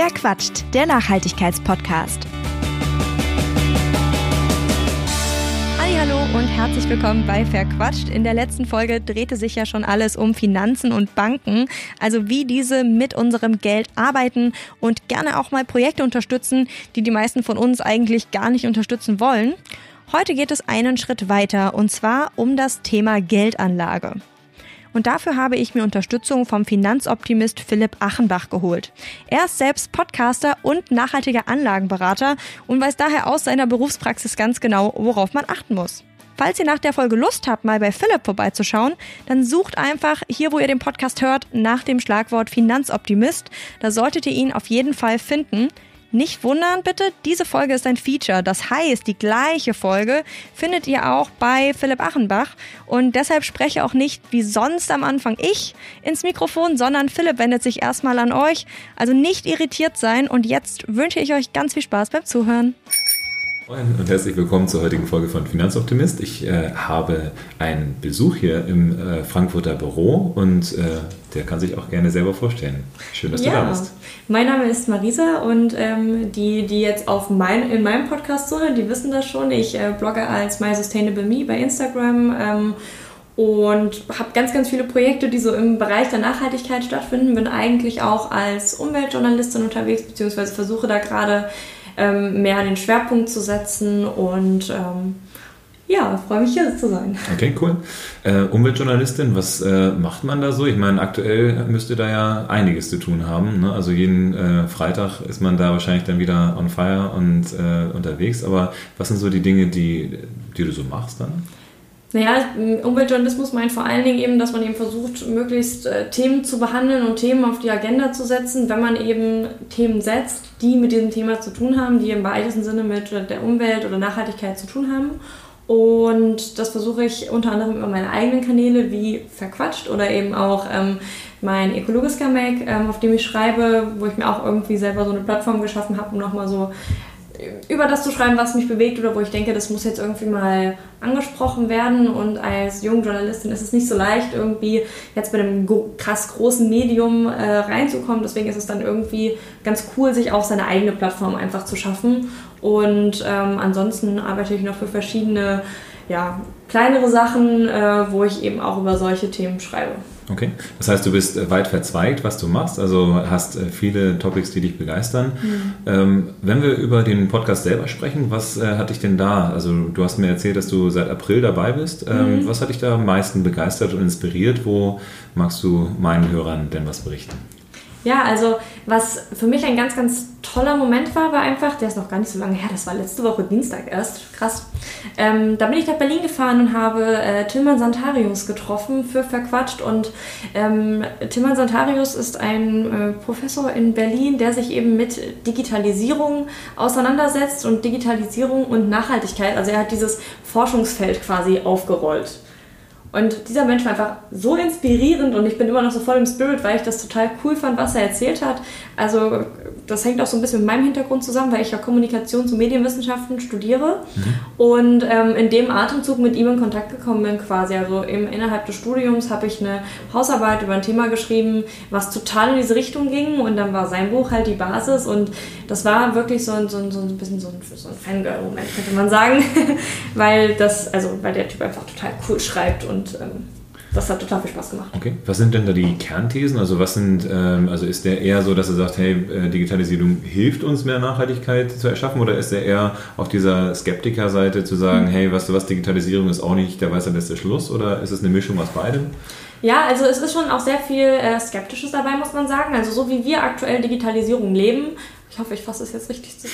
Wer quatscht? Der Nachhaltigkeitspodcast. Hallo und herzlich willkommen bei Verquatscht. In der letzten Folge drehte sich ja schon alles um Finanzen und Banken, also wie diese mit unserem Geld arbeiten und gerne auch mal Projekte unterstützen, die die meisten von uns eigentlich gar nicht unterstützen wollen. Heute geht es einen Schritt weiter und zwar um das Thema Geldanlage. Und dafür habe ich mir Unterstützung vom Finanzoptimist Philipp Achenbach geholt. Er ist selbst Podcaster und nachhaltiger Anlagenberater und weiß daher aus seiner Berufspraxis ganz genau, worauf man achten muss. Falls ihr nach der Folge Lust habt, mal bei Philipp vorbeizuschauen, dann sucht einfach hier, wo ihr den Podcast hört, nach dem Schlagwort Finanzoptimist. Da solltet ihr ihn auf jeden Fall finden. Nicht wundern bitte, diese Folge ist ein Feature. Das heißt, die gleiche Folge findet ihr auch bei Philipp Achenbach. Und deshalb spreche auch nicht wie sonst am Anfang ich ins Mikrofon, sondern Philipp wendet sich erstmal an euch. Also nicht irritiert sein. Und jetzt wünsche ich euch ganz viel Spaß beim Zuhören. Moin und herzlich willkommen zur heutigen Folge von Finanzoptimist. Ich äh, habe einen Besuch hier im äh, Frankfurter Büro und äh, der kann sich auch gerne selber vorstellen. Schön, dass ja. du da bist. Mein Name ist Marisa und ähm, die, die jetzt auf mein, in meinem Podcast zuhören, die wissen das schon. Ich äh, blogge als My Sustainable Me bei Instagram. Ähm, und habe ganz, ganz viele Projekte, die so im Bereich der Nachhaltigkeit stattfinden. Bin eigentlich auch als Umweltjournalistin unterwegs, beziehungsweise versuche da gerade ähm, mehr den Schwerpunkt zu setzen und ähm, ja, freue mich hier zu sein. Okay, cool. Äh, Umweltjournalistin, was äh, macht man da so? Ich meine, aktuell müsste da ja einiges zu tun haben. Ne? Also jeden äh, Freitag ist man da wahrscheinlich dann wieder on fire und äh, unterwegs. Aber was sind so die Dinge, die, die du so machst dann? Naja, Umweltjournalismus meint vor allen Dingen eben, dass man eben versucht, möglichst äh, Themen zu behandeln und Themen auf die Agenda zu setzen, wenn man eben Themen setzt, die mit diesem Thema zu tun haben, die im weitesten Sinne mit der Umwelt oder Nachhaltigkeit zu tun haben. Und das versuche ich unter anderem über meine eigenen Kanäle wie Verquatscht oder eben auch ähm, mein Ökologisker Mac, ähm, auf dem ich schreibe, wo ich mir auch irgendwie selber so eine Plattform geschaffen habe, um nochmal so über das zu schreiben, was mich bewegt oder wo ich denke, das muss jetzt irgendwie mal angesprochen werden. Und als junge Journalistin ist es nicht so leicht, irgendwie jetzt bei einem krass großen Medium äh, reinzukommen. Deswegen ist es dann irgendwie ganz cool, sich auch seine eigene Plattform einfach zu schaffen. Und ähm, ansonsten arbeite ich noch für verschiedene ja, kleinere Sachen, äh, wo ich eben auch über solche Themen schreibe. Okay, das heißt, du bist äh, weit verzweigt, was du machst, also hast äh, viele Topics, die dich begeistern. Mhm. Ähm, wenn wir über den Podcast selber sprechen, was äh, hat dich denn da? Also du hast mir erzählt, dass du seit April dabei bist. Ähm, mhm. Was hat dich da am meisten begeistert und inspiriert? Wo magst du meinen Hörern denn was berichten? Ja, also was für mich ein ganz, ganz toller Moment war, war einfach, der ist noch gar nicht so lange her, das war letzte Woche Dienstag erst, krass. Ähm, da bin ich nach Berlin gefahren und habe äh, Tilman Santarius getroffen für Verquatscht. Und ähm, Tilman Santarius ist ein äh, Professor in Berlin, der sich eben mit Digitalisierung auseinandersetzt und Digitalisierung und Nachhaltigkeit. Also er hat dieses Forschungsfeld quasi aufgerollt. Und dieser Mensch war einfach so inspirierend und ich bin immer noch so voll im Spirit, weil ich das total cool fand, was er erzählt hat. Also das hängt auch so ein bisschen mit meinem Hintergrund zusammen, weil ich ja Kommunikations- und Medienwissenschaften studiere mhm. und ähm, in dem Atemzug mit ihm in Kontakt gekommen bin quasi. Also im, innerhalb des Studiums habe ich eine Hausarbeit über ein Thema geschrieben, was total in diese Richtung ging und dann war sein Buch halt die Basis und das war wirklich so ein, so ein, so ein bisschen so ein, so ein Fangirl-Moment, könnte man sagen, weil das, also weil der Typ einfach total cool schreibt und ähm, das hat total viel Spaß gemacht. Okay. Was sind denn da die Kernthesen? Also was sind, ähm, also ist der eher so, dass er sagt, hey, äh, Digitalisierung hilft uns mehr Nachhaltigkeit zu erschaffen oder ist er eher auf dieser Skeptiker-Seite zu sagen, mhm. hey, weißt du was, Digitalisierung ist auch nicht der weiße letzte Schluss oder ist es eine Mischung aus beidem? Ja, also es ist schon auch sehr viel äh, Skeptisches dabei, muss man sagen. Also so wie wir aktuell Digitalisierung leben, ich hoffe, ich fasse es jetzt richtig zu.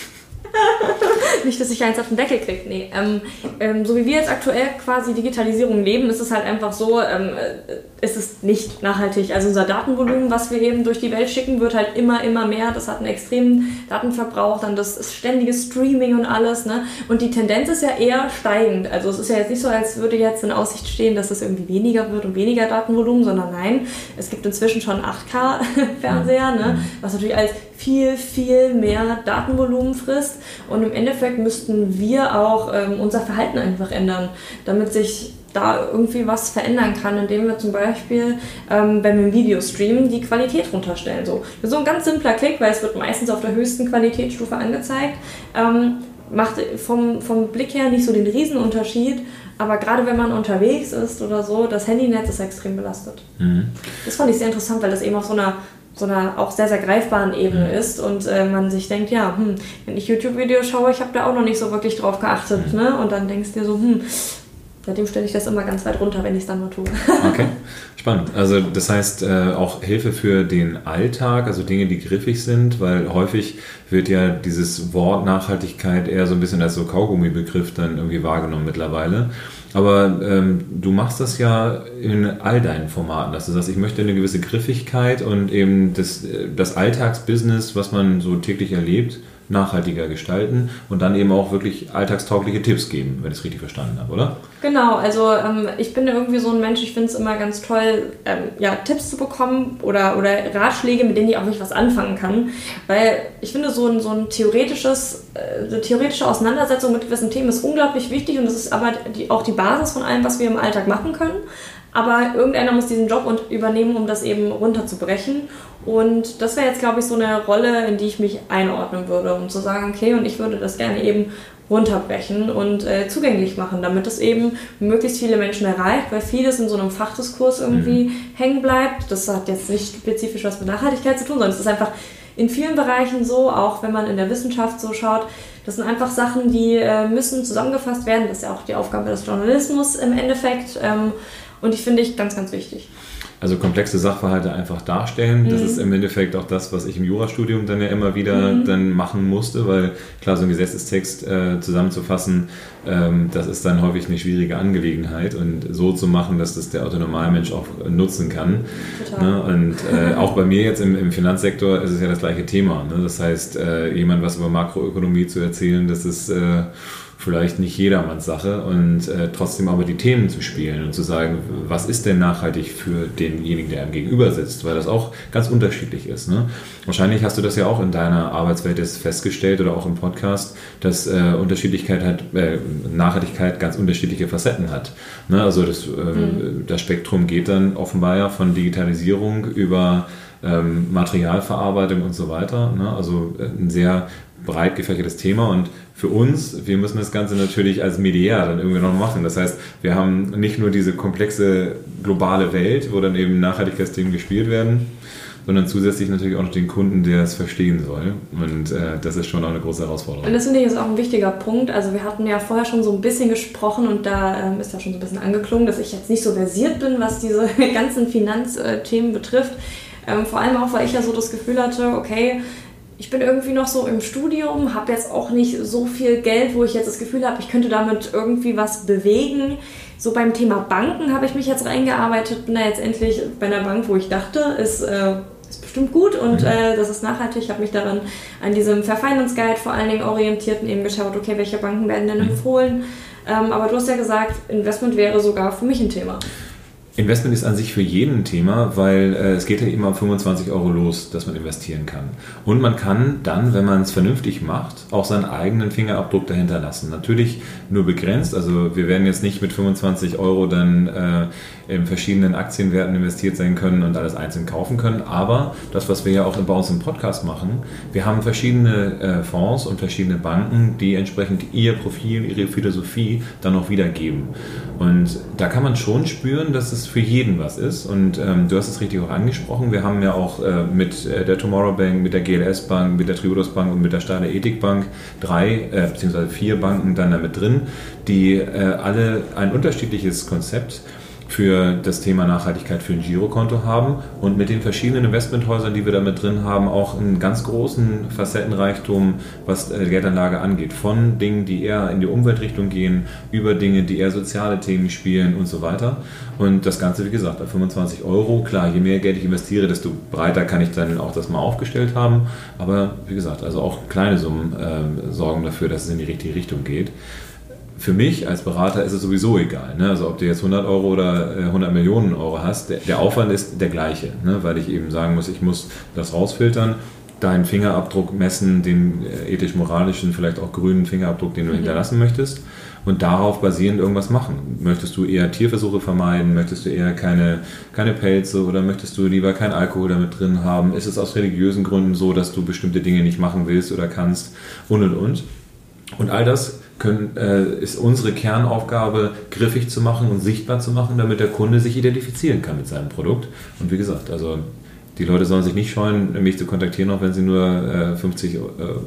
Nicht, dass ich eins auf den Deckel kriege. Nee. Ähm, ähm, so wie wir jetzt aktuell quasi Digitalisierung leben, ist es halt einfach so, ähm, äh, ist es nicht nachhaltig. Also unser Datenvolumen, was wir eben durch die Welt schicken, wird halt immer, immer mehr. Das hat einen extremen Datenverbrauch, dann das ständige Streaming und alles. Ne? Und die Tendenz ist ja eher steigend. Also es ist ja jetzt nicht so, als würde jetzt in Aussicht stehen, dass es irgendwie weniger wird und weniger Datenvolumen, sondern nein, es gibt inzwischen schon 8K-Fernseher, ne? was natürlich als viel, viel mehr Datenvolumen frisst. Und im Endeffekt müssten wir auch ähm, unser Verhalten einfach ändern, damit sich da irgendwie was verändern kann, indem wir zum Beispiel, ähm, wenn wir ein Video streamen, die Qualität runterstellen. So, so ein ganz simpler Klick, weil es wird meistens auf der höchsten Qualitätsstufe angezeigt. Ähm, macht vom, vom Blick her nicht so den Riesenunterschied, aber gerade wenn man unterwegs ist oder so, das Handynetz ist extrem belastet. Mhm. Das fand ich sehr interessant, weil das eben auf so einer so einer auch sehr, sehr greifbaren Ebene mhm. ist und äh, man sich denkt, ja, hm, wenn ich YouTube-Videos schaue, ich habe da auch noch nicht so wirklich drauf geachtet. Mhm. Ne? Und dann denkst du dir so, hm, Seitdem stelle ich das immer ganz weit runter, wenn ich es dann nur tue. okay, spannend. Also das heißt äh, auch Hilfe für den Alltag, also Dinge, die griffig sind, weil häufig wird ja dieses Wort Nachhaltigkeit eher so ein bisschen als so Kaugummibegriff dann irgendwie wahrgenommen mittlerweile. Aber ähm, du machst das ja in all deinen Formaten, dass du sagst, ich möchte eine gewisse Griffigkeit und eben das, äh, das Alltagsbusiness, was man so täglich erlebt, nachhaltiger gestalten und dann eben auch wirklich alltagstaugliche Tipps geben, wenn ich es richtig verstanden habe, oder? Genau, also ähm, ich bin irgendwie so ein Mensch, ich finde es immer ganz toll, ähm, ja, Tipps zu bekommen oder, oder Ratschläge, mit denen ich auch nicht was anfangen kann, weil ich finde, so ein, so ein theoretisches, äh, eine theoretische Auseinandersetzung mit gewissen Themen ist unglaublich wichtig und das ist aber die, auch die Basis von allem, was wir im Alltag machen können. Aber irgendeiner muss diesen Job übernehmen, um das eben runterzubrechen. Und das wäre jetzt, glaube ich, so eine Rolle, in die ich mich einordnen würde, um zu sagen, okay, und ich würde das gerne eben runterbrechen und äh, zugänglich machen, damit es eben möglichst viele Menschen erreicht, weil vieles in so einem Fachdiskurs irgendwie mhm. hängen bleibt. Das hat jetzt nicht spezifisch was mit Nachhaltigkeit zu tun, sondern es ist einfach in vielen Bereichen so, auch wenn man in der Wissenschaft so schaut. Das sind einfach Sachen, die äh, müssen zusammengefasst werden. Das ist ja auch die Aufgabe des Journalismus im Endeffekt. Ähm, und ich finde ich ganz, ganz wichtig. Also komplexe Sachverhalte einfach darstellen. Mhm. Das ist im Endeffekt auch das, was ich im Jurastudium dann ja immer wieder mhm. dann machen musste, weil klar, so ein Gesetzestext äh, zusammenzufassen, ähm, das ist dann häufig eine schwierige Angelegenheit und so zu machen, dass das der Autonormalmensch auch nutzen kann. Ne? Und äh, auch bei mir jetzt im, im, Finanzsektor ist es ja das gleiche Thema. Ne? Das heißt, äh, jemand was über Makroökonomie zu erzählen, das ist äh, vielleicht nicht jedermanns Sache und äh, trotzdem aber die Themen zu spielen und zu sagen, was ist denn nachhaltig für denjenigen, der einem gegenüber sitzt, weil das auch ganz unterschiedlich ist. Ne? Wahrscheinlich hast du das ja auch in deiner Arbeitswelt jetzt festgestellt oder auch im Podcast, dass äh, Unterschiedlichkeit hat, äh, Nachhaltigkeit ganz unterschiedliche Facetten hat. Ne? Also das, mhm. das Spektrum geht dann offenbar ja von Digitalisierung über ähm, Materialverarbeitung und so weiter. Ne? Also äh, ein sehr breit gefächertes Thema und für uns, wir müssen das Ganze natürlich als Mediär dann irgendwie noch machen. Das heißt, wir haben nicht nur diese komplexe globale Welt, wo dann eben Nachhaltigkeitsthemen gespielt werden, sondern zusätzlich natürlich auch noch den Kunden, der es verstehen soll. Und äh, das ist schon auch eine große Herausforderung. Und das finde ich ist auch ein wichtiger Punkt. Also wir hatten ja vorher schon so ein bisschen gesprochen und da ähm, ist ja schon so ein bisschen angeklungen, dass ich jetzt nicht so versiert bin, was diese ganzen Finanzthemen betrifft. Ähm, vor allem auch, weil ich ja so das Gefühl hatte, okay, ich bin irgendwie noch so im Studium, habe jetzt auch nicht so viel Geld, wo ich jetzt das Gefühl habe, ich könnte damit irgendwie was bewegen. So beim Thema Banken habe ich mich jetzt reingearbeitet, bin da jetzt endlich bei einer Bank, wo ich dachte, ist, äh, ist bestimmt gut und mhm. äh, das ist nachhaltig. Ich habe mich daran an diesem Fair Finance Guide vor allen Dingen orientiert und eben geschaut, okay, welche Banken werden denn mhm. empfohlen. Ähm, aber du hast ja gesagt, Investment wäre sogar für mich ein Thema. Investment ist an sich für jeden ein Thema, weil äh, es geht ja immer um 25 Euro los, dass man investieren kann. Und man kann dann, wenn man es vernünftig macht, auch seinen eigenen Fingerabdruck dahinter lassen. Natürlich nur begrenzt. Also wir werden jetzt nicht mit 25 Euro dann äh, in verschiedenen Aktienwerten investiert sein können und alles einzeln kaufen können. Aber das, was wir ja auch bei uns im Podcast machen, wir haben verschiedene äh, Fonds und verschiedene Banken, die entsprechend ihr Profil, ihre Philosophie dann auch wiedergeben. Und da kann man schon spüren, dass es für jeden was ist. Und ähm, du hast es richtig auch angesprochen. Wir haben ja auch äh, mit äh, der Tomorrow Bank, mit der GLS Bank, mit der Triodos Bank und mit der Stahle Ethik Bank drei äh, bzw. vier Banken dann damit drin, die äh, alle ein unterschiedliches Konzept für das Thema Nachhaltigkeit für ein Girokonto haben und mit den verschiedenen Investmenthäusern, die wir da mit drin haben, auch einen ganz großen Facettenreichtum, was äh, Geldanlage angeht. Von Dingen, die eher in die Umweltrichtung gehen, über Dinge, die eher soziale Themen spielen und so weiter. Und das Ganze, wie gesagt, bei 25 Euro. Klar, je mehr Geld ich investiere, desto breiter kann ich dann auch das mal aufgestellt haben. Aber wie gesagt, also auch kleine Summen äh, sorgen dafür, dass es in die richtige Richtung geht für mich als Berater ist es sowieso egal. Ne? Also ob du jetzt 100 Euro oder 100 äh, Millionen Euro hast, der, der Aufwand ist der gleiche, ne? weil ich eben sagen muss, ich muss das rausfiltern, deinen Fingerabdruck messen, den äh, ethisch-moralischen, vielleicht auch grünen Fingerabdruck, den du mhm. hinterlassen möchtest. und darauf basierend irgendwas machen. Möchtest du eher Tierversuche vermeiden? Möchtest du eher keine, keine Pelze oder möchtest du lieber kein Alkohol damit drin haben? Ist es aus religiösen Gründen so, dass du bestimmte Dinge nicht machen willst oder kannst? Und und und. Und all das können, äh, ist unsere Kernaufgabe, griffig zu machen und sichtbar zu machen, damit der Kunde sich identifizieren kann mit seinem Produkt. Und wie gesagt, also die Leute sollen sich nicht scheuen, mich zu kontaktieren, auch wenn sie nur äh, 50 äh,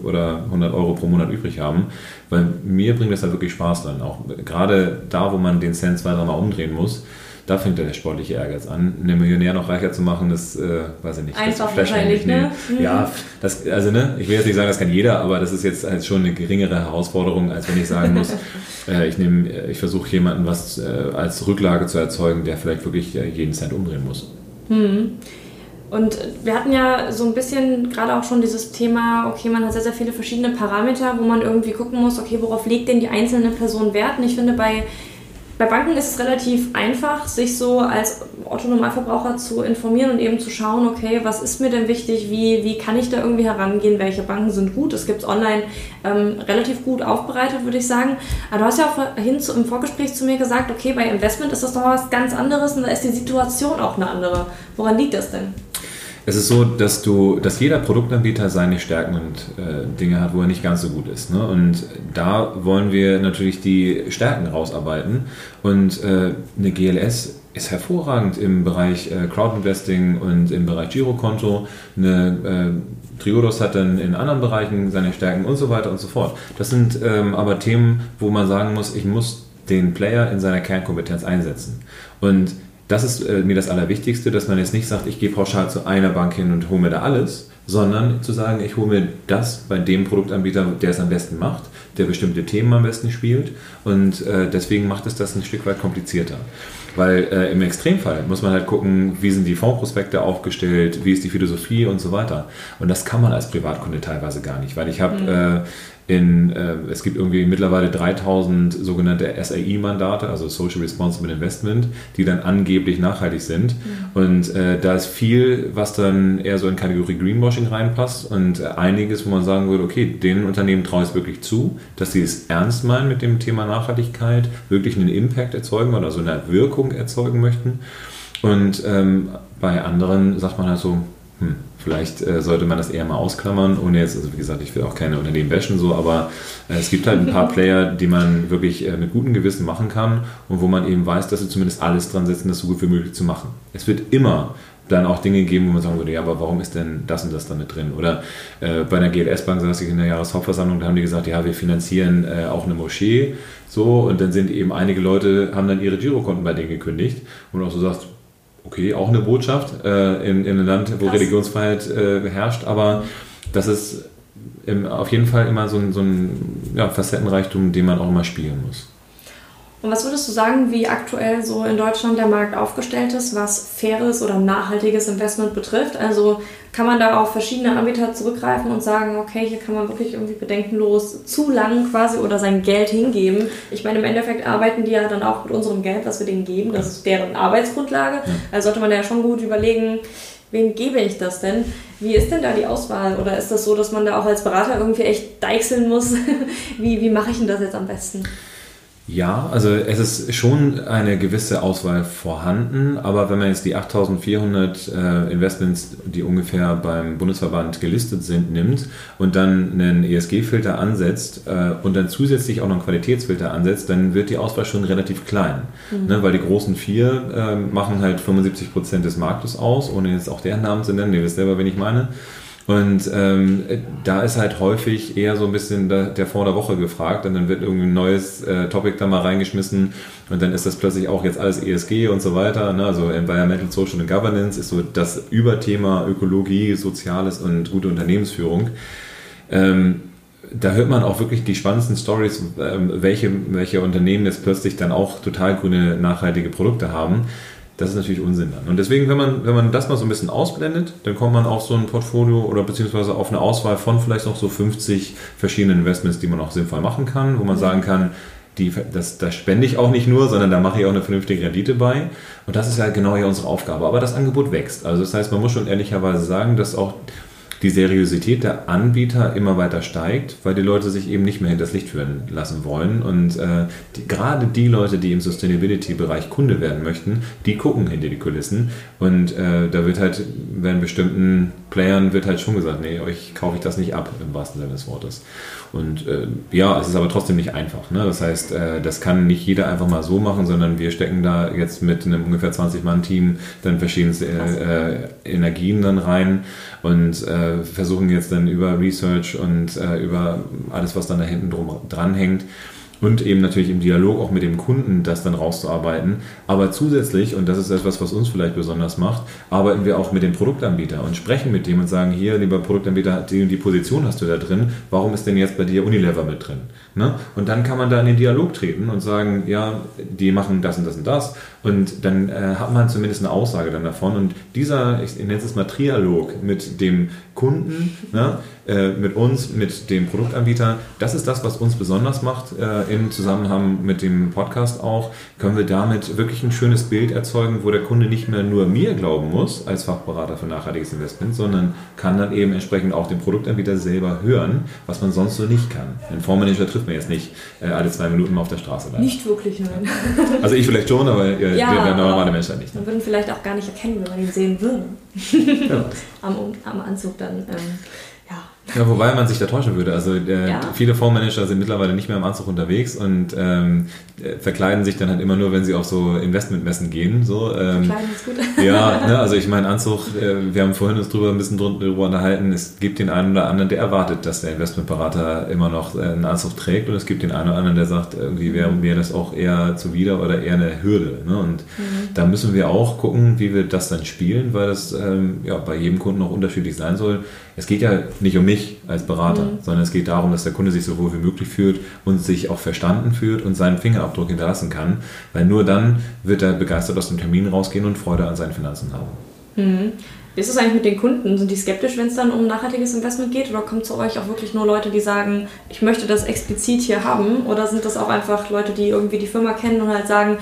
oder 100 Euro pro Monat übrig haben, weil mir bringt das halt wirklich Spaß dann. Auch gerade da, wo man den Cent zwei, dreimal umdrehen muss, da fängt der sportliche Ehrgeiz an. Einen Millionär noch reicher zu machen, das äh, weiß ich nicht. Einfach wahrscheinlich, ne? Mhm. Ja, das, also ne, ich will jetzt nicht sagen, das kann jeder, aber das ist jetzt halt schon eine geringere Herausforderung, als wenn ich sagen muss, äh, ich nehme, ich versuche jemanden was äh, als Rücklage zu erzeugen, der vielleicht wirklich äh, jeden Cent umdrehen muss. Mhm. Und wir hatten ja so ein bisschen gerade auch schon dieses Thema, okay, man hat sehr, sehr viele verschiedene Parameter, wo man irgendwie gucken muss, okay, worauf legt denn die einzelne Person Wert? Und ich finde, bei bei Banken ist es relativ einfach, sich so als Otto-Normalverbraucher zu informieren und eben zu schauen, okay, was ist mir denn wichtig, wie, wie kann ich da irgendwie herangehen, welche Banken sind gut. Es gibt es online ähm, relativ gut aufbereitet, würde ich sagen. Aber du hast ja auch vorhin zu, im Vorgespräch zu mir gesagt, okay, bei Investment ist das doch was ganz anderes und da ist die Situation auch eine andere. Woran liegt das denn? Es ist so, dass du, dass jeder Produktanbieter seine Stärken und äh, Dinge hat, wo er nicht ganz so gut ist. Ne? Und da wollen wir natürlich die Stärken rausarbeiten. Und äh, eine GLS ist hervorragend im Bereich äh, Crowdinvesting und im Bereich Girokonto. Eine äh, Triodos hat dann in anderen Bereichen seine Stärken und so weiter und so fort. Das sind ähm, aber Themen, wo man sagen muss, ich muss den Player in seiner Kernkompetenz einsetzen. Und das ist äh, mir das Allerwichtigste, dass man jetzt nicht sagt, ich gehe pauschal zu einer Bank hin und hole mir da alles, sondern zu sagen, ich hole mir das bei dem Produktanbieter, der es am besten macht, der bestimmte Themen am besten spielt und äh, deswegen macht es das ein Stück weit komplizierter. Weil äh, im Extremfall muss man halt gucken, wie sind die Fondsprospekte aufgestellt, wie ist die Philosophie und so weiter. Und das kann man als Privatkunde teilweise gar nicht, weil ich habe mhm. In, äh, es gibt irgendwie mittlerweile 3000 sogenannte SAI-Mandate, also Social Responsible Investment, die dann angeblich nachhaltig sind. Mhm. Und äh, da ist viel, was dann eher so in Kategorie Greenwashing reinpasst und äh, einiges, wo man sagen würde, okay, den Unternehmen traue ich es wirklich zu, dass sie es ernst meinen mit dem Thema Nachhaltigkeit, wirklich einen Impact erzeugen oder so eine Wirkung erzeugen möchten. Und ähm, bei anderen sagt man halt so, hm, vielleicht äh, sollte man das eher mal ausklammern, ohne jetzt, also wie gesagt, ich will auch keine Unternehmen bashen so, aber äh, es gibt halt ein paar Player, die man wirklich äh, mit gutem Gewissen machen kann und wo man eben weiß, dass sie zumindest alles dran setzen, das so gut wie möglich zu machen. Es wird immer dann auch Dinge geben, wo man sagen würde, ja, aber warum ist denn das und das damit drin? Oder äh, bei einer GLS-Bank saß ich in der Jahreshauptversammlung, da haben die gesagt, ja, wir finanzieren äh, auch eine Moschee, so, und dann sind eben einige Leute, haben dann ihre Girokonten bei denen gekündigt und auch so sagst, okay, auch eine Botschaft äh, in, in, einem Land, wo Krass. Religionsfreiheit äh, herrscht, aber das ist im, auf jeden Fall immer so ein, so ein ja, Facettenreichtum, den man auch immer spielen muss. Und was würdest du sagen, wie aktuell so in Deutschland der Markt aufgestellt ist, was faires oder nachhaltiges Investment betrifft? Also kann man da auf verschiedene Anbieter zurückgreifen und sagen, okay, hier kann man wirklich irgendwie bedenkenlos zu lang quasi oder sein Geld hingeben. Ich meine, im Endeffekt arbeiten die ja dann auch mit unserem Geld, was wir denen geben. Das ist deren Arbeitsgrundlage. Also sollte man ja schon gut überlegen, wem gebe ich das denn? Wie ist denn da die Auswahl? Oder ist das so, dass man da auch als Berater irgendwie echt deichseln muss? wie, wie mache ich denn das jetzt am besten? Ja, also es ist schon eine gewisse Auswahl vorhanden, aber wenn man jetzt die 8400 äh, Investments, die ungefähr beim Bundesverband gelistet sind, nimmt und dann einen ESG-Filter ansetzt äh, und dann zusätzlich auch noch einen Qualitätsfilter ansetzt, dann wird die Auswahl schon relativ klein, mhm. ne, weil die großen vier äh, machen halt 75 Prozent des Marktes aus, ohne jetzt auch deren Namen zu nennen, ihr wisst selber, wen ich meine. Und ähm, da ist halt häufig eher so ein bisschen der, der vor der Woche gefragt und dann wird irgendwie ein neues äh, Topic da mal reingeschmissen und dann ist das plötzlich auch jetzt alles ESG und so weiter. Ne? Also Environmental, Social and Governance ist so das Überthema Ökologie, Soziales und gute Unternehmensführung. Ähm, da hört man auch wirklich die spannendsten Stories, ähm, welche, welche Unternehmen jetzt plötzlich dann auch total grüne, nachhaltige Produkte haben. Das ist natürlich Unsinn dann. Und deswegen, wenn man, wenn man das mal so ein bisschen ausblendet, dann kommt man auf so ein Portfolio oder beziehungsweise auf eine Auswahl von vielleicht noch so 50 verschiedenen Investments, die man auch sinnvoll machen kann, wo man mhm. sagen kann, die, das, das spende ich auch nicht nur, sondern da mache ich auch eine vernünftige Rendite bei. Und das ist ja genau ja unsere Aufgabe. Aber das Angebot wächst. Also das heißt, man muss schon ehrlicherweise sagen, dass auch die Seriosität der Anbieter immer weiter steigt, weil die Leute sich eben nicht mehr hinters Licht führen lassen wollen. Und äh, die, gerade die Leute, die im Sustainability-Bereich Kunde werden möchten, die gucken hinter die Kulissen. Und äh, da wird halt, wenn bestimmten Playern wird halt schon gesagt, nee, euch kaufe ich das nicht ab, im wahrsten Sinne des Wortes. Und äh, ja, es ist aber trotzdem nicht einfach. Ne? Das heißt, äh, das kann nicht jeder einfach mal so machen, sondern wir stecken da jetzt mit einem ungefähr 20-Mann-Team dann verschiedenste äh, Energien dann rein und äh, versuchen jetzt dann über Research und äh, über alles, was dann da hinten drum dran hängt, und eben natürlich im Dialog auch mit dem Kunden das dann rauszuarbeiten. Aber zusätzlich, und das ist etwas, was uns vielleicht besonders macht, arbeiten wir auch mit dem Produktanbieter und sprechen mit dem und sagen, hier, lieber Produktanbieter, die, die Position hast du da drin, warum ist denn jetzt bei dir Unilever mit drin? Ne? Und dann kann man da in den Dialog treten und sagen, ja, die machen das und das und das. Und dann äh, hat man zumindest eine Aussage dann davon. Und dieser, ich nenne es mal Trialog mit dem Kunden, ne, äh, mit uns, mit dem Produktanbieter, das ist das, was uns besonders macht äh, im Zusammenhang mit dem Podcast auch. Können wir damit wirklich ein schönes Bild erzeugen, wo der Kunde nicht mehr nur mir glauben muss als Fachberater für nachhaltiges Investment, sondern kann dann eben entsprechend auch den Produktanbieter selber hören, was man sonst so nicht kann. Ein Fondsmanager trifft man jetzt nicht äh, alle zwei Minuten mal auf der Straße. Leider. Nicht wirklich, nein. Also ich vielleicht schon, aber äh, ja, der, der normale Mensch halt nicht. Man würde ihn vielleicht auch gar nicht erkennen, wenn man ihn sehen würde. Ja. am, am Anzug dann. Ähm, ja, wobei man sich da täuschen würde. Also äh, ja. viele Fondsmanager sind mittlerweile nicht mehr im Anzug unterwegs und ähm, äh, verkleiden sich dann halt immer nur, wenn sie auf so Investmentmessen gehen. So, ähm, verkleiden ist gut. Ja, ne, also ich meine Anzug, äh, wir haben vorhin uns drüber ein bisschen drüber unterhalten, es gibt den einen oder anderen, der erwartet, dass der Investmentberater immer noch äh, einen Anzug trägt und es gibt den einen oder anderen, der sagt, irgendwie wäre mir das auch eher zuwider oder eher eine Hürde. Ne? Und mhm. da müssen wir auch gucken, wie wir das dann spielen, weil das ähm, ja, bei jedem Kunden auch unterschiedlich sein soll. Es geht ja nicht um mich als Berater, mhm. sondern es geht darum, dass der Kunde sich so wohl wie möglich fühlt und sich auch verstanden fühlt und seinen Fingerabdruck hinterlassen kann, weil nur dann wird er begeistert aus dem Termin rausgehen und Freude an seinen Finanzen haben. Mhm. Wie ist es eigentlich mit den Kunden? Sind die skeptisch, wenn es dann um nachhaltiges Investment geht? Oder kommen zu euch auch wirklich nur Leute, die sagen, ich möchte das explizit hier haben? Oder sind das auch einfach Leute, die irgendwie die Firma kennen und halt sagen,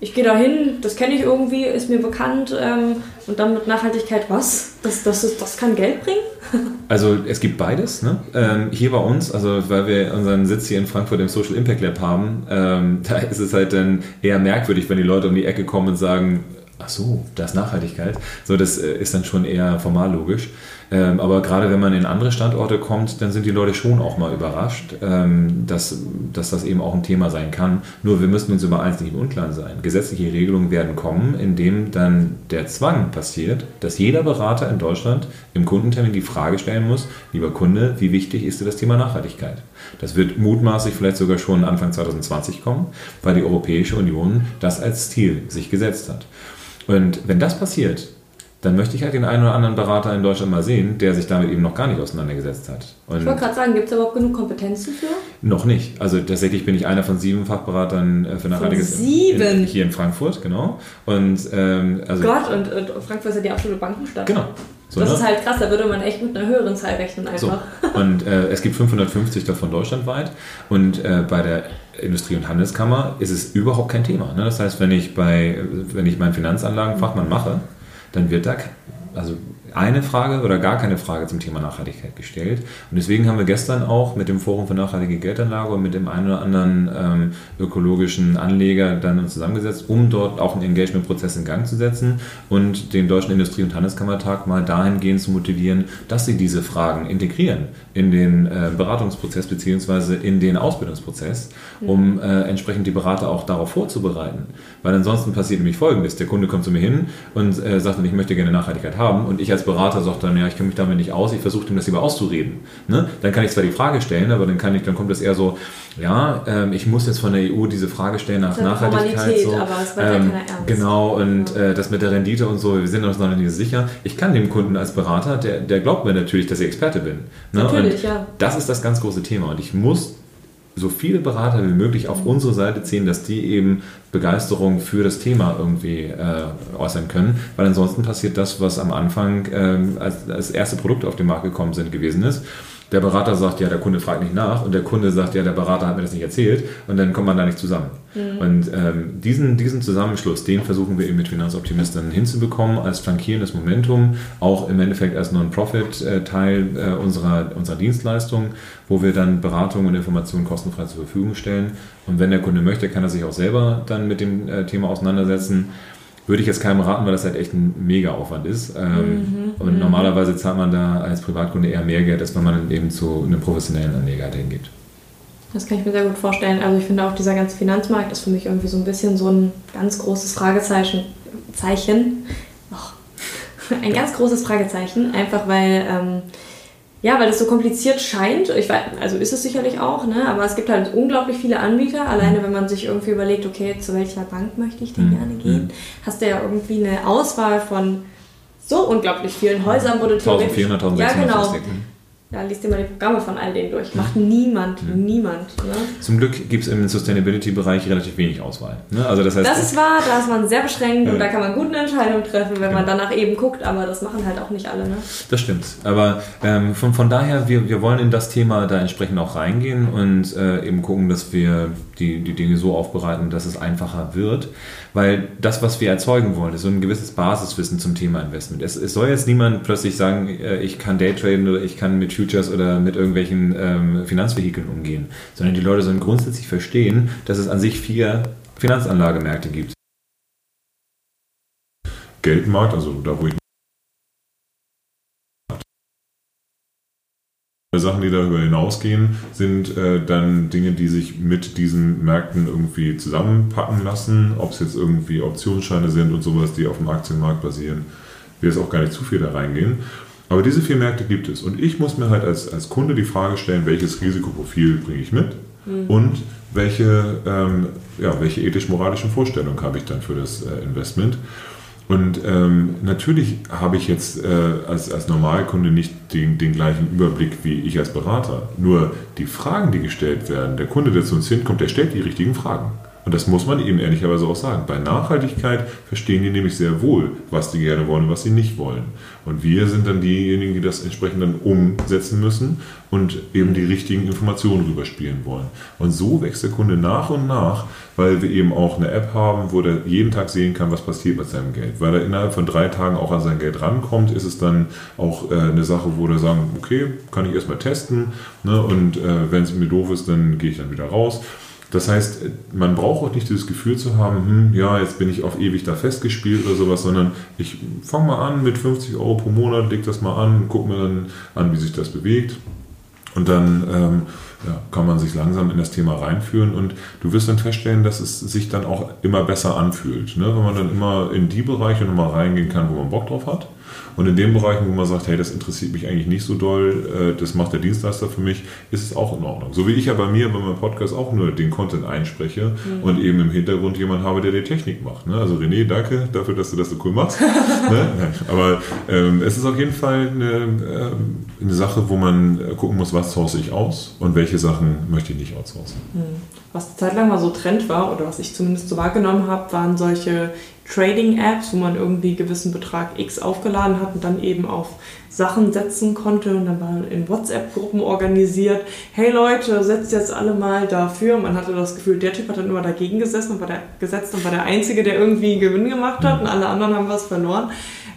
ich gehe da hin, das kenne ich irgendwie, ist mir bekannt ähm, und dann mit Nachhaltigkeit was? Das, das, ist, das kann Geld bringen? Also es gibt beides. Ne? Ähm, hier bei uns, also weil wir unseren Sitz hier in Frankfurt im Social Impact Lab haben, ähm, da ist es halt dann eher merkwürdig, wenn die Leute um die Ecke kommen und sagen, ach so, das ist Nachhaltigkeit. So, das äh, ist dann schon eher formal logisch. Ähm, aber gerade wenn man in andere Standorte kommt, dann sind die Leute schon auch mal überrascht, ähm, dass, dass das eben auch ein Thema sein kann. Nur wir müssen uns über eins nicht im Unklaren sein. Gesetzliche Regelungen werden kommen, indem dann der Zwang passiert, dass jeder Berater in Deutschland im Kundentermin die Frage stellen muss, lieber Kunde, wie wichtig ist dir das Thema Nachhaltigkeit? Das wird mutmaßlich vielleicht sogar schon Anfang 2020 kommen, weil die Europäische Union das als Ziel sich gesetzt hat. Und wenn das passiert, dann möchte ich halt den einen oder anderen Berater in Deutschland mal sehen, der sich damit eben noch gar nicht auseinandergesetzt hat. Und ich wollte gerade sagen, gibt es überhaupt genug Kompetenzen für? Noch nicht. Also tatsächlich bin ich einer von sieben Fachberatern äh, für nachhaltiges sieben? In, hier in Frankfurt, genau. Und ähm, also Gott, und, und, Frankfurt ist ja die absolute Bankenstadt. Genau. So, das ne? ist halt krass, da würde man echt mit einer höheren Zahl rechnen einfach. So. Und äh, es gibt 550 davon deutschlandweit und äh, bei der Industrie- und Handelskammer ist es überhaupt kein Thema. Ne? Das heißt, wenn ich bei, wenn ich meinen Finanzanlagenfachmann mache, dann wird da also eine Frage oder gar keine Frage zum Thema Nachhaltigkeit gestellt. Und deswegen haben wir gestern auch mit dem Forum für nachhaltige Geldanlage und mit dem einen oder anderen ähm, ökologischen Anleger dann uns zusammengesetzt, um dort auch einen Engagement-Prozess in Gang zu setzen und den Deutschen Industrie- und Handelskammertag mal dahingehend zu motivieren, dass sie diese Fragen integrieren in den äh, Beratungsprozess bzw. in den Ausbildungsprozess, um äh, entsprechend die Berater auch darauf vorzubereiten. Weil ansonsten passiert nämlich Folgendes. Der Kunde kommt zu mir hin und äh, sagt, ich möchte gerne Nachhaltigkeit haben und ich als Berater sage dann, ja, ich kenne mich damit nicht aus, ich versuche ihm das lieber auszureden. Ne? Dann kann ich zwar die Frage stellen, aber dann, kann ich, dann kommt es eher so, ja, ähm, ich muss jetzt von der EU diese Frage stellen nach Nachhaltigkeit. So, aber es wird ähm, ja ernst. Genau, und äh, das mit der Rendite und so, wir sind uns noch nicht sicher. Ich kann dem Kunden als Berater, der, der glaubt mir natürlich, dass ich Experte bin. Ne? Natürlich, und ja. Das ist das ganz große Thema und ich muss so viele Berater wie möglich auf unsere Seite ziehen, dass die eben Begeisterung für das Thema irgendwie äh, äußern können, weil ansonsten passiert das, was am Anfang ähm, als, als erste Produkte auf den Markt gekommen sind gewesen ist. Der Berater sagt, ja, der Kunde fragt nicht nach und der Kunde sagt, ja, der Berater hat mir das nicht erzählt und dann kommt man da nicht zusammen. Mhm. Und ähm, diesen, diesen Zusammenschluss, den versuchen wir eben mit Finanzoptimisten hinzubekommen als flankierendes Momentum, auch im Endeffekt als Non-Profit-Teil äh, unserer, unserer Dienstleistung, wo wir dann Beratung und Informationen kostenfrei zur Verfügung stellen. Und wenn der Kunde möchte, kann er sich auch selber dann mit dem äh, Thema auseinandersetzen würde ich jetzt keinem raten, weil das halt echt ein Mega-Aufwand ist. Ähm, mhm, und mhm. normalerweise zahlt man da als Privatkunde eher mehr Geld, als wenn man dann eben zu einem professionellen Anleger halt hingeht. Das kann ich mir sehr gut vorstellen. Also ich finde auch dieser ganze Finanzmarkt ist für mich irgendwie so ein bisschen so ein ganz großes Fragezeichen. Zeichen. Oh. Ein ganz großes Fragezeichen, einfach weil ähm, ja, weil es so kompliziert scheint. Ich weiß, also ist es sicherlich auch, ne? aber es gibt halt unglaublich viele Anbieter. Alleine wenn man sich irgendwie überlegt, okay, zu welcher Bank möchte ich denn mhm. gerne gehen, mhm. hast du ja irgendwie eine Auswahl von so unglaublich vielen Häusern, wo du 1400, 1600 ja, genau. Ja, liest dir mal die Programme von all denen durch. Macht niemand, mhm. niemand. Ne? Zum Glück gibt es im Sustainability-Bereich relativ wenig Auswahl. Ne? Also das, heißt, das ist wahr, da ist man sehr beschränkt ja. und da kann man gut eine Entscheidung treffen, wenn genau. man danach eben guckt, aber das machen halt auch nicht alle. Ne? Das stimmt. Aber ähm, von, von daher, wir, wir wollen in das Thema da entsprechend auch reingehen und äh, eben gucken, dass wir die, die Dinge so aufbereiten, dass es einfacher wird. Weil das, was wir erzeugen wollen, ist so ein gewisses Basiswissen zum Thema Investment. Es, es soll jetzt niemand plötzlich sagen, äh, ich kann Daytraden oder ich kann mit Futures oder mit irgendwelchen ähm, Finanzvehikeln umgehen, sondern die Leute sollen grundsätzlich verstehen, dass es an sich vier Finanzanlagemärkte gibt. Geldmarkt, also da wo ich Sachen, die darüber hinausgehen, sind äh, dann Dinge, die sich mit diesen Märkten irgendwie zusammenpacken lassen. Ob es jetzt irgendwie Optionsscheine sind und sowas, die auf dem Aktienmarkt basieren, will jetzt auch gar nicht zu viel da reingehen. Aber diese vier Märkte gibt es. Und ich muss mir halt als, als Kunde die Frage stellen, welches Risikoprofil bringe ich mit mhm. und welche, ähm, ja, welche ethisch-moralischen Vorstellungen habe ich dann für das äh, Investment. Und ähm, natürlich habe ich jetzt äh, als, als Normalkunde nicht den, den gleichen Überblick wie ich als Berater. Nur die Fragen, die gestellt werden, der Kunde, der zu uns hinkommt, der stellt die richtigen Fragen. Und das muss man eben ehrlicherweise auch sagen. Bei Nachhaltigkeit verstehen die nämlich sehr wohl, was die gerne wollen und was sie nicht wollen. Und wir sind dann diejenigen, die das entsprechend dann umsetzen müssen und eben die richtigen Informationen rüberspielen wollen. Und so wächst der Kunde nach und nach, weil wir eben auch eine App haben, wo der jeden Tag sehen kann, was passiert mit seinem Geld. Weil er innerhalb von drei Tagen auch an sein Geld rankommt, ist es dann auch äh, eine Sache, wo wir sagen, okay, kann ich erstmal testen ne? und äh, wenn es mir doof ist, dann gehe ich dann wieder raus. Das heißt, man braucht auch nicht dieses Gefühl zu haben, hm, ja, jetzt bin ich auf ewig da festgespielt oder sowas, sondern ich fange mal an mit 50 Euro pro Monat, leg das mal an, guck mir dann an, wie sich das bewegt. Und dann ähm, ja, kann man sich langsam in das Thema reinführen und du wirst dann feststellen, dass es sich dann auch immer besser anfühlt. Ne? Wenn man dann immer in die Bereiche nochmal reingehen kann, wo man Bock drauf hat und in den Bereichen, wo man sagt, hey, das interessiert mich eigentlich nicht so doll, äh, das macht der Dienstleister für mich, ist es auch in Ordnung. So wie ich ja bei mir bei meinem Podcast auch nur den Content einspreche mhm. und eben im Hintergrund jemand habe, der die Technik macht. Ne? Also René, danke dafür, dass du das so cool machst. ne? Aber ähm, es ist auf jeden Fall eine, ähm, eine Sache, wo man gucken muss, was source ich aus und welche Sachen möchte ich nicht outsourcen. Mhm. Was eine Zeit lang mal so Trend war, oder was ich zumindest so wahrgenommen habe, waren solche Trading-Apps, wo man irgendwie einen gewissen Betrag X aufgeladen hat und dann eben auf Sachen setzen konnte und dann war in WhatsApp-Gruppen organisiert, hey Leute, setzt jetzt alle mal dafür. Man hatte das Gefühl, der Typ hat dann immer dagegen gesessen und war der, gesetzt und war der Einzige, der irgendwie Gewinn gemacht hat und alle anderen haben was verloren.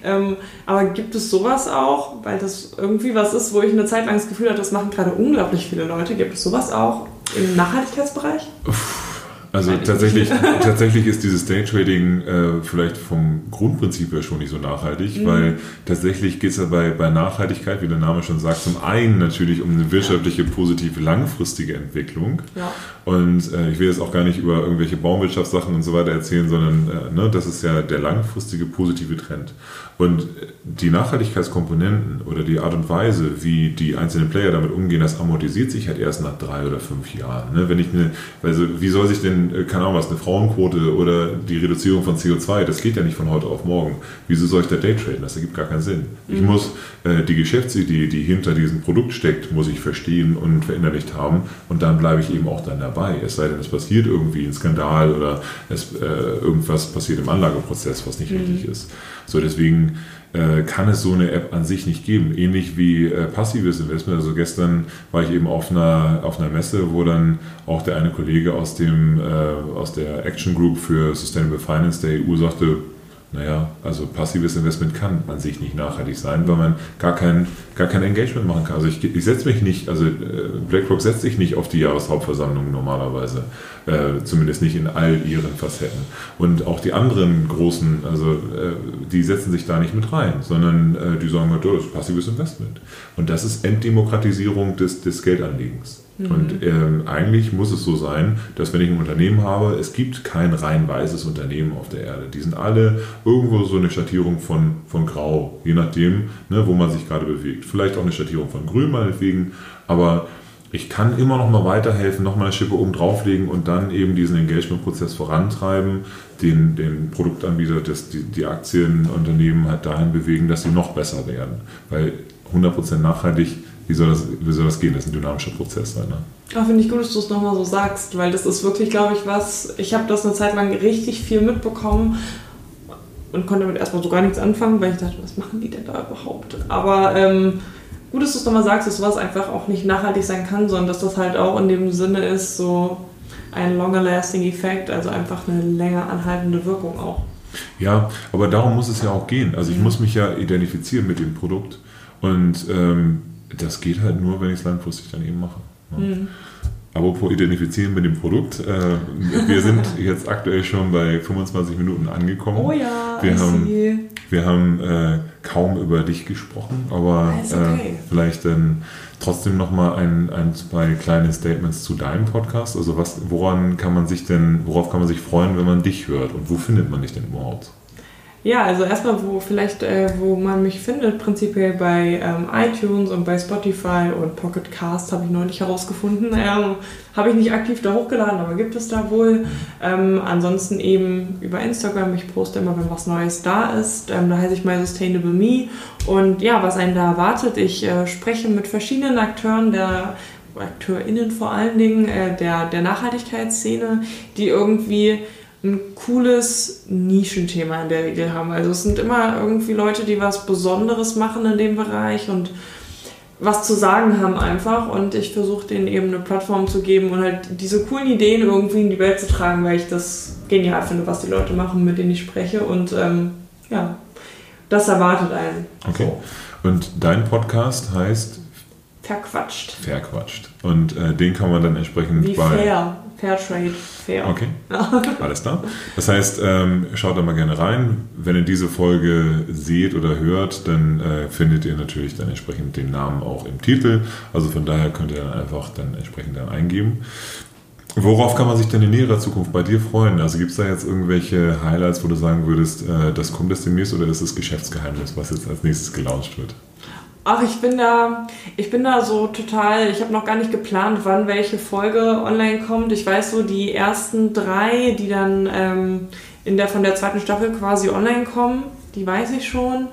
Ähm, aber gibt es sowas auch, weil das irgendwie was ist, wo ich eine Zeit lang das Gefühl hatte, das machen gerade unglaublich viele Leute. Gibt es sowas auch im Nachhaltigkeitsbereich? Uff. Also tatsächlich, tatsächlich ist dieses Daytrading äh, vielleicht vom Grundprinzip her schon nicht so nachhaltig, mhm. weil tatsächlich geht es ja bei, bei Nachhaltigkeit, wie der Name schon sagt, zum einen natürlich um eine wirtschaftliche, positive, langfristige Entwicklung. Ja. Und äh, ich will jetzt auch gar nicht über irgendwelche Baumwirtschaftssachen und so weiter erzählen, sondern äh, ne, das ist ja der langfristige, positive Trend. Und die Nachhaltigkeitskomponenten oder die Art und Weise, wie die einzelnen Player damit umgehen, das amortisiert sich halt erst nach drei oder fünf Jahren. Ne? Wenn ich eine, also wie soll sich denn, äh, keine Ahnung was, eine Frauenquote oder die Reduzierung von CO2, das geht ja nicht von heute auf morgen. Wieso soll ich da Daytraden? Das ergibt gar keinen Sinn. Ich mhm. muss äh, die Geschäftsidee, die hinter diesem Produkt steckt, muss ich verstehen und verinnerlicht haben und dann bleibe ich eben auch dann dabei. Es sei denn, es passiert irgendwie ein Skandal oder es, äh, irgendwas passiert im Anlageprozess, was nicht mhm. richtig ist. So, deswegen äh, kann es so eine App an sich nicht geben. Ähnlich wie äh, passives Investment. Also gestern war ich eben auf einer, auf einer Messe, wo dann auch der eine Kollege aus, dem, äh, aus der Action Group für Sustainable Finance der EU sagte, naja, also passives Investment kann an sich nicht nachhaltig sein, weil man gar kein, gar kein Engagement machen kann. Also ich, ich setze mich nicht, also äh, BlackRock setzt sich nicht auf die Jahreshauptversammlung normalerweise, äh, zumindest nicht in all ihren Facetten. Und auch die anderen großen, also äh, die setzen sich da nicht mit rein, sondern äh, die sagen, das ist passives Investment. Und das ist Entdemokratisierung des, des Geldanlegens. Mhm. Und ähm, eigentlich muss es so sein, dass wenn ich ein Unternehmen habe, es gibt kein rein weißes Unternehmen auf der Erde. Die sind alle irgendwo so eine Schattierung von, von Grau, je nachdem, ne, wo man sich gerade bewegt. Vielleicht auch eine Schattierung von Grün meinetwegen, aber ich kann immer noch mal weiterhelfen, noch mal eine Schippe oben drauflegen und dann eben diesen Engagement-Prozess vorantreiben, den, den Produktanbieter, das, die, die Aktienunternehmen halt dahin bewegen, dass sie noch besser werden. Weil 100% nachhaltig wie soll das, wie soll das gehen? Das ist ein dynamischer Prozess sein. Ne? Ja, Finde ich gut, dass du es nochmal so sagst, weil das ist wirklich, glaube ich, was, ich habe das eine Zeit lang richtig viel mitbekommen und konnte damit erstmal so gar nichts anfangen, weil ich dachte, was machen die denn da überhaupt? Aber ähm, gut, dass du es nochmal sagst, dass sowas einfach auch nicht nachhaltig sein kann, sondern dass das halt auch in dem Sinne ist, so ein longer lasting Effekt, also einfach eine länger anhaltende Wirkung auch. Ja, aber darum muss es ja auch gehen. Also ich mhm. muss mich ja identifizieren mit dem Produkt und ähm, das geht halt nur, wenn ich es langfristig dann eben mache. Ne? Mhm. Apropos identifizieren mit dem Produkt. Äh, wir sind jetzt aktuell schon bei 25 Minuten angekommen. Oh ja, wir haben, wir haben äh, kaum über dich gesprochen, aber okay. äh, vielleicht dann trotzdem nochmal ein, ein, zwei kleine Statements zu deinem Podcast. Also was, woran kann man sich denn, worauf kann man sich freuen, wenn man dich hört und wo findet man dich denn überhaupt? Ja, also erstmal, wo vielleicht, äh, wo man mich findet, prinzipiell bei ähm, iTunes und bei Spotify und Pocket Cast habe ich neulich herausgefunden. Ähm, habe ich nicht aktiv da hochgeladen, aber gibt es da wohl. Ähm, ansonsten eben über Instagram. Ich poste immer, wenn was Neues da ist. Ähm, da heiße ich My Sustainable Me. Und ja, was einen da erwartet, ich äh, spreche mit verschiedenen Akteuren der AkteurInnen vor allen Dingen äh, der, der Nachhaltigkeitsszene, die irgendwie ein cooles Nischenthema in der Regel haben. Also es sind immer irgendwie Leute, die was Besonderes machen in dem Bereich und was zu sagen haben einfach und ich versuche denen eben eine Plattform zu geben und halt diese coolen Ideen irgendwie in die Welt zu tragen, weil ich das genial finde, was die Leute machen, mit denen ich spreche und ähm, ja, das erwartet einen. Okay. Und dein Podcast heißt Verquatscht. Verquatscht. Und äh, den kann man dann entsprechend Wie bei. Fair. Fairtrade, fair. Okay, alles klar. Das heißt, ähm, schaut da mal gerne rein. Wenn ihr diese Folge seht oder hört, dann äh, findet ihr natürlich dann entsprechend den Namen auch im Titel. Also von daher könnt ihr dann einfach dann entsprechend dann eingeben. Worauf kann man sich denn in näherer Zukunft bei dir freuen? Also gibt es da jetzt irgendwelche Highlights, wo du sagen würdest, äh, das kommt jetzt demnächst oder ist das Geschäftsgeheimnis, was jetzt als nächstes gelauncht wird? Ach, ich bin da, ich bin da so total, ich habe noch gar nicht geplant, wann welche Folge online kommt. Ich weiß so, die ersten drei, die dann ähm, in der von der zweiten Staffel quasi online kommen, die weiß ich schon.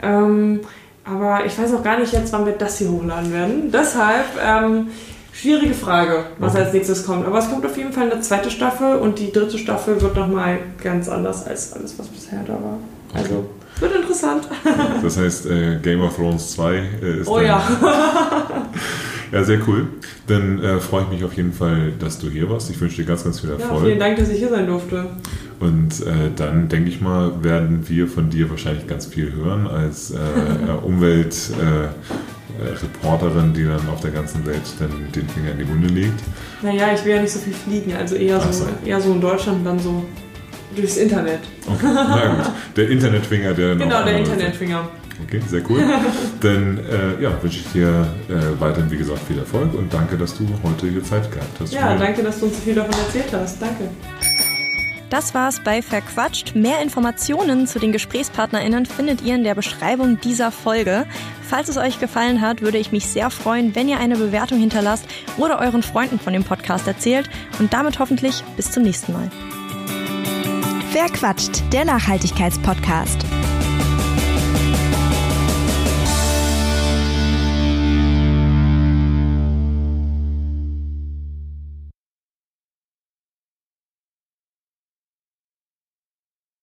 Ähm, aber ich weiß auch gar nicht jetzt, wann wir das hier hochladen werden. Deshalb, ähm, schwierige Frage, was okay. als nächstes kommt. Aber es kommt auf jeden Fall eine zweite Staffel und die dritte Staffel wird nochmal ganz anders als alles, was bisher da war. Also wird interessant. Das heißt, äh, Game of Thrones 2 äh, ist. Oh ja. ja, sehr cool. Dann äh, freue ich mich auf jeden Fall, dass du hier warst. Ich wünsche dir ganz, ganz viel Erfolg. Ja, vielen Dank, dass ich hier sein durfte. Und äh, dann denke ich mal, werden wir von dir wahrscheinlich ganz viel hören als äh, Umweltreporterin, die dann auf der ganzen Welt dann den Finger in die Wunde legt. Naja, ich will ja nicht so viel fliegen, also eher so, so. eher so in Deutschland dann so Durchs Internet. Okay, na gut. Der Internetfinger, der Genau, der Internetfinger. Okay, sehr cool. Dann äh, ja, wünsche ich dir äh, weiterhin, wie gesagt, viel Erfolg und danke, dass du heute hier Zeit gehabt hast. Ja, danke, dass du uns so viel davon erzählt hast. Danke. Das war's bei Verquatscht. Mehr Informationen zu den GesprächspartnerInnen findet ihr in der Beschreibung dieser Folge. Falls es euch gefallen hat, würde ich mich sehr freuen, wenn ihr eine Bewertung hinterlasst oder euren Freunden von dem Podcast erzählt. Und damit hoffentlich bis zum nächsten Mal. Wer quatscht? Der Nachhaltigkeitspodcast.